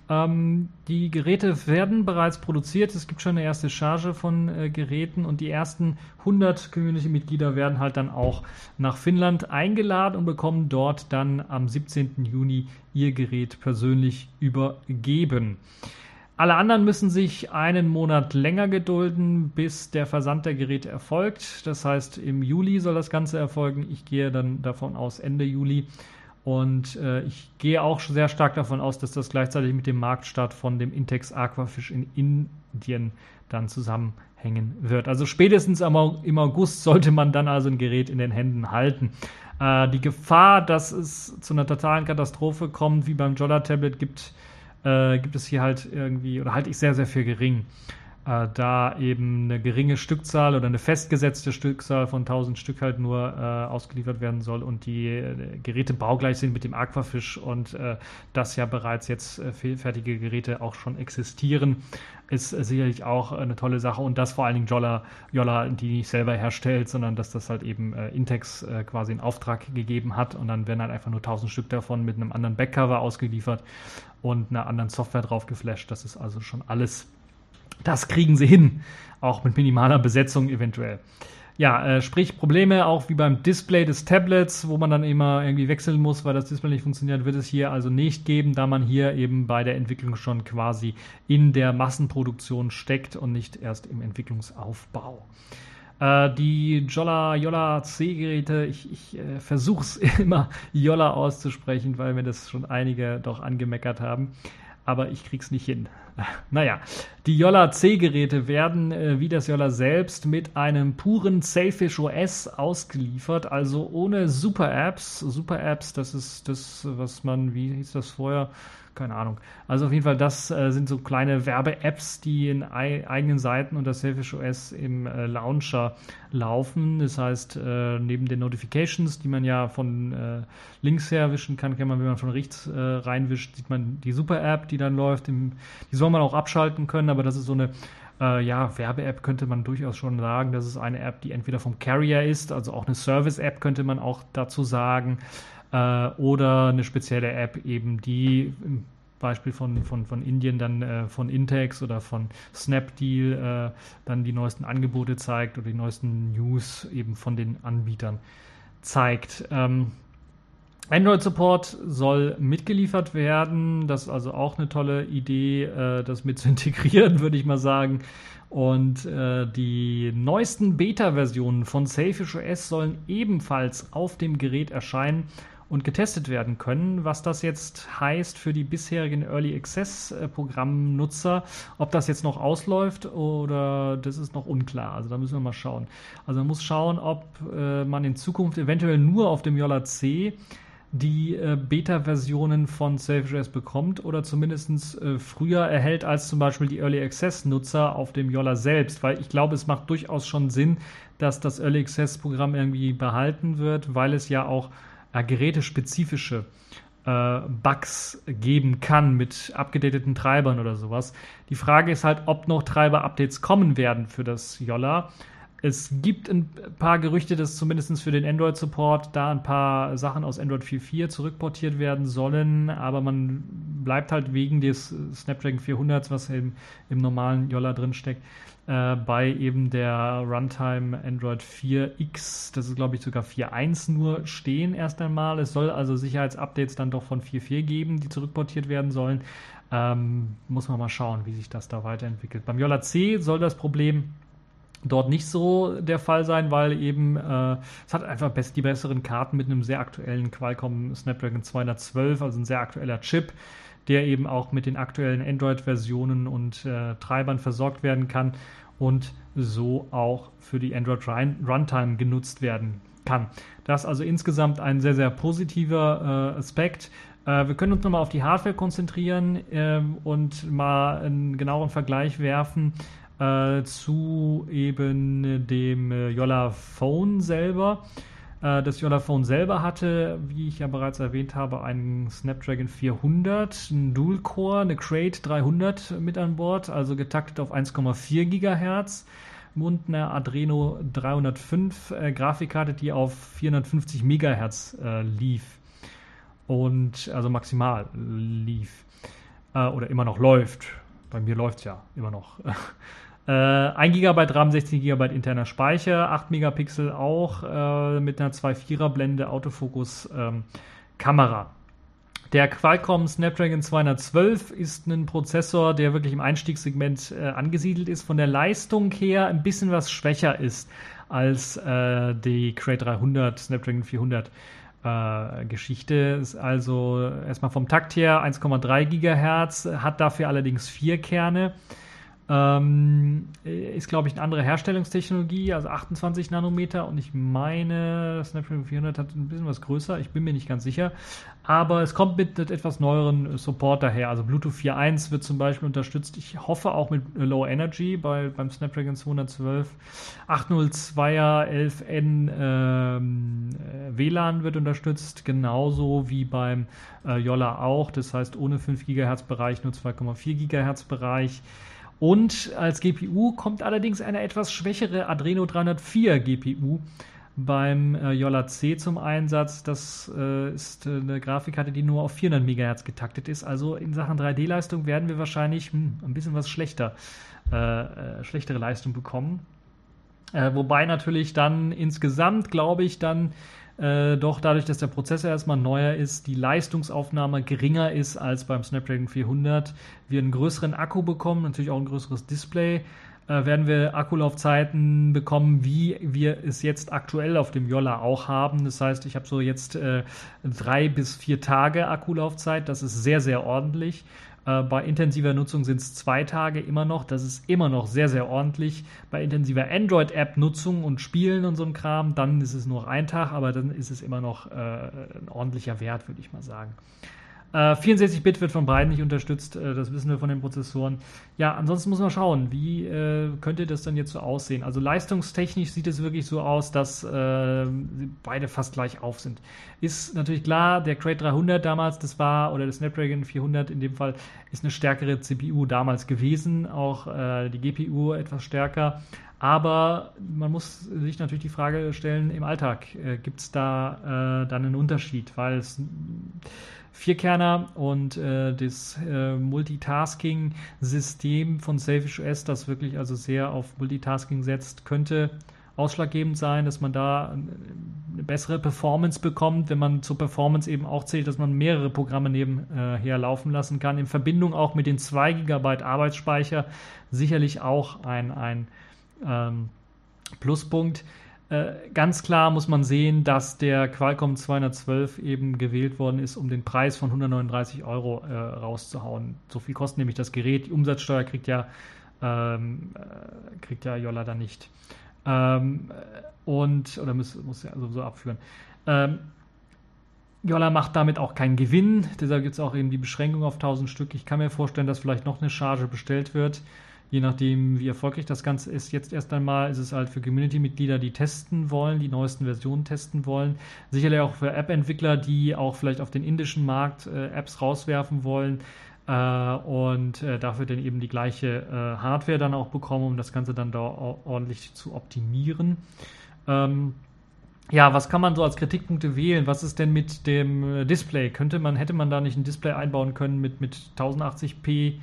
Ähm, die Geräte werden bereits produziert. Es gibt schon eine erste Charge von äh, Geräten und die ersten 100 Community-Mitglieder werden halt dann auch nach Finnland eingeladen und bekommen dort dann am 17. Juni ihr Gerät persönlich übergeben. Alle anderen müssen sich einen Monat länger gedulden, bis der Versand der Geräte erfolgt. Das heißt, im Juli soll das Ganze erfolgen. Ich gehe dann davon aus Ende Juli. Und äh, ich gehe auch sehr stark davon aus, dass das gleichzeitig mit dem Marktstart von dem Intex Aquafish in Indien dann zusammenhängen wird. Also spätestens im August sollte man dann also ein Gerät in den Händen halten. Äh, die Gefahr, dass es zu einer totalen Katastrophe kommt, wie beim Jolla Tablet, gibt, äh, gibt es hier halt irgendwie, oder halte ich sehr, sehr für gering äh, da eben eine geringe Stückzahl oder eine festgesetzte Stückzahl von 1000 Stück halt nur äh, ausgeliefert werden soll und die äh, Geräte baugleich sind mit dem Aquafish und äh, dass ja bereits jetzt äh, fertige Geräte auch schon existieren, ist sicherlich auch eine tolle Sache und das vor allen Dingen Jolla, Jolla die nicht selber herstellt, sondern dass das halt eben äh, Intex quasi in Auftrag gegeben hat und dann werden halt einfach nur 1000 Stück davon mit einem anderen Backcover ausgeliefert und einer anderen Software drauf geflasht. Das ist also schon alles das kriegen sie hin, auch mit minimaler Besetzung eventuell. Ja, äh, sprich Probleme auch wie beim Display des Tablets, wo man dann immer irgendwie wechseln muss, weil das Display nicht funktioniert, wird es hier also nicht geben, da man hier eben bei der Entwicklung schon quasi in der Massenproduktion steckt und nicht erst im Entwicklungsaufbau. Äh, die Jolla Jolla C-Geräte, ich, ich äh, versuche es immer Jolla auszusprechen, weil mir das schon einige doch angemeckert haben aber ich krieg's nicht hin. Naja, die Yolla C-Geräte werden äh, wie das Yolla selbst mit einem puren Sailfish OS ausgeliefert, also ohne Super-Apps. Super-Apps, das ist das, was man, wie hieß das vorher? Keine Ahnung. Also auf jeden Fall, das äh, sind so kleine Werbe-Apps, die in ei eigenen Seiten unter Selfish OS im äh, Launcher laufen. Das heißt, äh, neben den Notifications, die man ja von äh, links her wischen kann, kann man, wenn man von rechts äh, reinwischt, sieht man die Super-App, die dann läuft. Im, die soll man auch abschalten können, aber das ist so eine äh, ja, Werbe-App könnte man durchaus schon sagen. Das ist eine App, die entweder vom Carrier ist, also auch eine Service-App könnte man auch dazu sagen äh, oder eine spezielle App eben, die im Beispiel von, von, von Indien dann äh, von Intex oder von Snapdeal äh, dann die neuesten Angebote zeigt oder die neuesten News eben von den Anbietern zeigt. Ähm, Android Support soll mitgeliefert werden. Das ist also auch eine tolle Idee, äh, das mit zu integrieren, würde ich mal sagen. Und äh, die neuesten Beta-Versionen von Selfish OS sollen ebenfalls auf dem Gerät erscheinen und getestet werden können. Was das jetzt heißt für die bisherigen Early Access äh, Programmnutzer, ob das jetzt noch ausläuft oder das ist noch unklar. Also da müssen wir mal schauen. Also man muss schauen, ob äh, man in Zukunft eventuell nur auf dem Yola C die äh, Beta-Versionen von SafeJS bekommt oder zumindest äh, früher erhält als zum Beispiel die Early Access-Nutzer auf dem Yola selbst, weil ich glaube, es macht durchaus schon Sinn, dass das Early Access-Programm irgendwie behalten wird, weil es ja auch gerätespezifische äh, Bugs geben kann mit abgedateten Treibern oder sowas. Die Frage ist halt, ob noch Treiber-Updates kommen werden für das Yolla. Es gibt ein paar Gerüchte, dass zumindest für den Android-Support da ein paar Sachen aus Android 4.4 zurückportiert werden sollen, aber man bleibt halt wegen des Snapdragon 400, was eben im normalen Yolla drin steckt, äh, bei eben der Runtime Android 4X, das ist glaube ich sogar 4.1 nur stehen erst einmal. Es soll also Sicherheitsupdates dann doch von 4.4 geben, die zurückportiert werden sollen. Ähm, muss man mal schauen, wie sich das da weiterentwickelt. Beim Yola C soll das Problem dort nicht so der Fall sein, weil eben äh, es hat einfach die besseren Karten mit einem sehr aktuellen Qualcomm Snapdragon 212, also ein sehr aktueller Chip, der eben auch mit den aktuellen Android-Versionen und äh, Treibern versorgt werden kann und so auch für die Android Runtime genutzt werden kann. Das also insgesamt ein sehr, sehr positiver äh, Aspekt. Äh, wir können uns nochmal auf die Hardware konzentrieren ähm, und mal einen genaueren Vergleich werfen äh, zu eben dem äh, Yolla Phone selber. Äh, das Yolla Phone selber hatte, wie ich ja bereits erwähnt habe, einen Snapdragon 400, einen Dual-Core, eine Crate 300 mit an Bord, also getaktet auf 1,4 GHz und eine Adreno 305 äh, Grafikkarte, die auf 450 MHz äh, lief und also maximal lief äh, oder immer noch läuft. Bei mir läuft es ja immer noch. Äh, 1 GB RAM, 16 GB interner Speicher, 8 Megapixel auch äh, mit einer 2.4er Blende, Autofokus, ähm, Kamera. Der Qualcomm Snapdragon 212 ist ein Prozessor, der wirklich im Einstiegssegment äh, angesiedelt ist, von der Leistung her ein bisschen was schwächer ist als äh, die Cray 300, Snapdragon 400 äh, Geschichte. Ist also erstmal vom Takt her 1,3 GHz, hat dafür allerdings vier Kerne. Ähm, ist, glaube ich, eine andere Herstellungstechnologie, also 28 Nanometer. Und ich meine, Snapdragon 400 hat ein bisschen was größer, ich bin mir nicht ganz sicher. Aber es kommt mit etwas neueren Support daher. Also Bluetooth 4.1 wird zum Beispiel unterstützt. Ich hoffe auch mit Low Energy bei, beim Snapdragon 212. 802er 11N ähm, äh, WLAN wird unterstützt, genauso wie beim äh, Yolla auch. Das heißt, ohne 5 GHz Bereich, nur 2,4 GHz Bereich. Und als GPU kommt allerdings eine etwas schwächere Adreno 304 GPU beim äh, Yola C zum Einsatz. Das äh, ist äh, eine Grafikkarte, die nur auf 400 MHz getaktet ist. Also in Sachen 3D-Leistung werden wir wahrscheinlich hm, ein bisschen was schlechter, äh, äh schlechtere Leistung bekommen. Äh, wobei natürlich dann insgesamt, glaube ich, dann äh, doch dadurch, dass der Prozessor erstmal neuer ist, die Leistungsaufnahme geringer ist als beim Snapdragon 400, wir einen größeren Akku bekommen, natürlich auch ein größeres Display, äh, werden wir Akkulaufzeiten bekommen, wie wir es jetzt aktuell auf dem Yolla auch haben. Das heißt, ich habe so jetzt äh, drei bis vier Tage Akkulaufzeit, das ist sehr, sehr ordentlich. Äh, bei intensiver Nutzung sind es zwei Tage immer noch. Das ist immer noch sehr, sehr ordentlich. Bei intensiver Android-App-Nutzung und Spielen und so ein Kram, dann ist es nur ein Tag, aber dann ist es immer noch äh, ein ordentlicher Wert, würde ich mal sagen. 64-Bit äh, wird von beiden nicht unterstützt, äh, das wissen wir von den Prozessoren. Ja, ansonsten muss man schauen, wie äh, könnte das dann jetzt so aussehen. Also leistungstechnisch sieht es wirklich so aus, dass äh, beide fast gleich auf sind. Ist natürlich klar, der Crate 300 damals, das war, oder der Snapdragon 400 in dem Fall, ist eine stärkere CPU damals gewesen, auch äh, die GPU etwas stärker. Aber man muss sich natürlich die Frage stellen, im Alltag äh, gibt es da dann einen Unterschied, weil es Vierkerner und äh, das äh, Multitasking-System von Selfish OS, das wirklich also sehr auf Multitasking setzt, könnte ausschlaggebend sein, dass man da eine bessere Performance bekommt, wenn man zur Performance eben auch zählt, dass man mehrere Programme nebenher laufen lassen kann, in Verbindung auch mit den 2 GB Arbeitsspeicher, sicherlich auch ein, ein ähm, Pluspunkt. Äh, ganz klar muss man sehen, dass der Qualcomm 212 eben gewählt worden ist, um den Preis von 139 Euro äh, rauszuhauen. So viel kostet nämlich das Gerät. Die Umsatzsteuer kriegt ja, ähm, äh, kriegt ja Jolla dann nicht. Ähm, und, oder muss, muss ja sowieso abführen. Ähm, Jolla macht damit auch keinen Gewinn, deshalb gibt es auch eben die Beschränkung auf 1000 Stück. Ich kann mir vorstellen, dass vielleicht noch eine Charge bestellt wird je nachdem, wie erfolgreich das Ganze ist. Jetzt erst einmal ist es halt für Community-Mitglieder, die testen wollen, die neuesten Versionen testen wollen. Sicherlich auch für App-Entwickler, die auch vielleicht auf den indischen Markt äh, Apps rauswerfen wollen. äh, und äh, dafür dann eben die gleiche äh, Hardware dann auch bekommen, um das Ganze dann da ordentlich zu optimieren. Ähm, ja, was kann man so als Kritikpunkte wählen? Was ist denn mit dem äh, Display? Könnte man, hätte man da nicht ein Display einbauen können mit, mit 1080p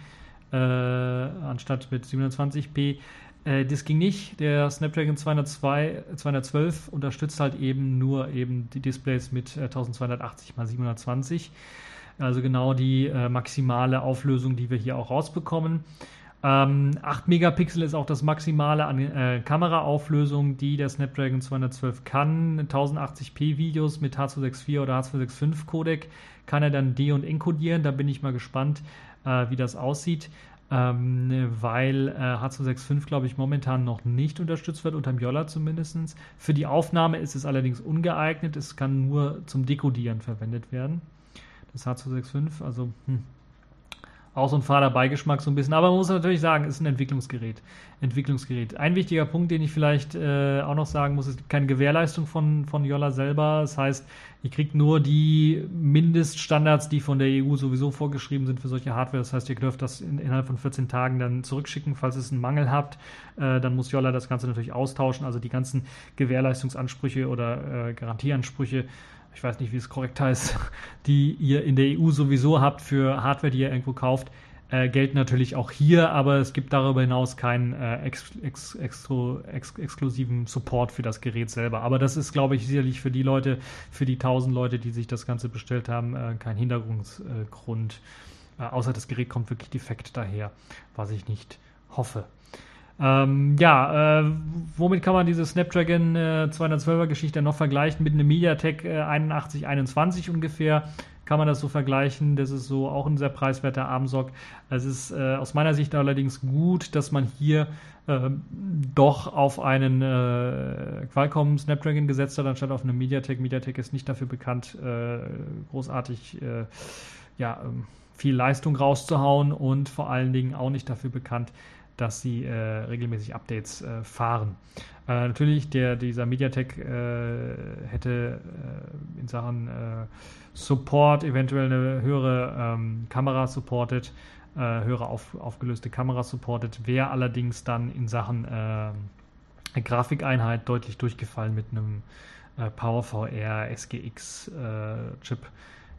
äh, anstatt mit 720p? Äh, das ging nicht. Der Snapdragon 202, 212 unterstützt halt eben nur eben die Displays mit 1280 x 720. Also genau die äh, maximale Auflösung, die wir hier auch rausbekommen. Ähm, 8 Megapixel ist auch das Maximale an äh, Kameraauflösung, die der Snapdragon 212 kann. 1080p Videos mit H264 oder H265 Codec kann er dann de- und encodieren. Da bin ich mal gespannt, wie das aussieht. Ähm, weil äh, H265, glaube ich, momentan noch nicht unterstützt wird, unter Yola zumindest. Für die Aufnahme ist es allerdings ungeeignet. Es kann nur zum Dekodieren verwendet werden. Das H265, also hm, auch so ein fader Beigeschmack so ein bisschen. Aber man muss natürlich sagen, ist ein Entwicklungsgerät. Entwicklungsgerät. Ein wichtiger Punkt, den ich vielleicht äh, auch noch sagen muss, es gibt keine Gewährleistung von, von Yolla selber. Das heißt, ihr kriegt nur die Mindeststandards, die von der EU sowieso vorgeschrieben sind für solche Hardware. Das heißt, ihr dürft das in, innerhalb von 14 Tagen dann zurückschicken, falls es einen Mangel habt. Äh, dann muss Yolla das Ganze natürlich austauschen. Also die ganzen Gewährleistungsansprüche oder äh, Garantieansprüche ich weiß nicht, wie es korrekt heißt, die ihr in der EU sowieso habt für Hardware, die ihr irgendwo kauft, äh, gelten natürlich auch hier, aber es gibt darüber hinaus keinen äh, ex, ex, extro, ex, exklusiven Support für das Gerät selber. Aber das ist, glaube ich, sicherlich für die Leute, für die tausend Leute, die sich das Ganze bestellt haben, äh, kein Hinderungsgrund. Äh, außer das Gerät kommt wirklich defekt daher, was ich nicht hoffe. Ähm, ja, äh, womit kann man diese Snapdragon äh, 212er Geschichte noch vergleichen? Mit einem MediaTek äh, 8121 ungefähr kann man das so vergleichen. Das ist so auch ein sehr preiswerter Armsock. Es ist äh, aus meiner Sicht allerdings gut, dass man hier äh, doch auf einen äh, Qualcomm Snapdragon gesetzt hat, anstatt auf eine MediaTek. MediaTek ist nicht dafür bekannt, äh, großartig äh, ja, ähm, viel Leistung rauszuhauen und vor allen Dingen auch nicht dafür bekannt, dass sie äh, regelmäßig Updates äh, fahren. Äh, natürlich, der, dieser MediaTek äh, hätte äh, in Sachen äh, Support eventuell eine höhere ähm, Kamera supported, höhere auf, aufgelöste Kamera supported, wäre allerdings dann in Sachen Grafikeinheit deutlich durchgefallen mit einem PowerVR SGX Chip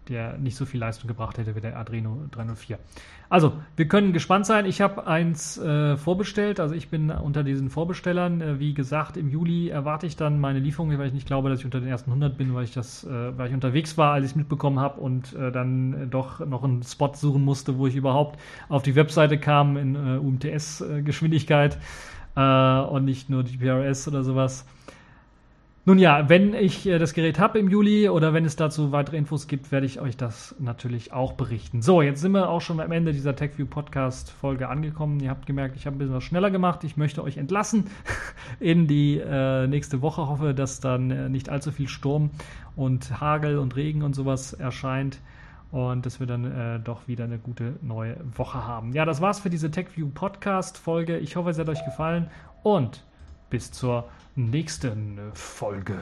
der nicht so viel Leistung gebracht hätte wie der Adreno 304. Also, wir können gespannt sein. Ich habe eins äh, vorbestellt, also ich bin unter diesen Vorbestellern. Äh, wie gesagt, im Juli erwarte ich dann meine Lieferung, weil ich nicht glaube, dass ich unter den ersten 100 bin, weil ich das, äh, weil ich unterwegs war, als ich es mitbekommen habe und äh, dann doch noch einen Spot suchen musste, wo ich überhaupt auf die Webseite kam in äh, UMTS-Geschwindigkeit äh, und nicht nur die PRS oder sowas. Nun ja, wenn ich äh, das Gerät habe im Juli oder wenn es dazu weitere Infos gibt, werde ich euch das natürlich auch berichten. So, jetzt sind wir auch schon am Ende dieser TechView Podcast Folge angekommen. Ihr habt gemerkt, ich habe ein bisschen was schneller gemacht. Ich möchte euch entlassen in die äh, nächste Woche. Hoffe, dass dann äh, nicht allzu viel Sturm und Hagel und Regen und sowas erscheint und dass wir dann äh, doch wieder eine gute neue Woche haben. Ja, das war's für diese TechView Podcast Folge. Ich hoffe, es hat euch gefallen und bis zur nächsten Folge.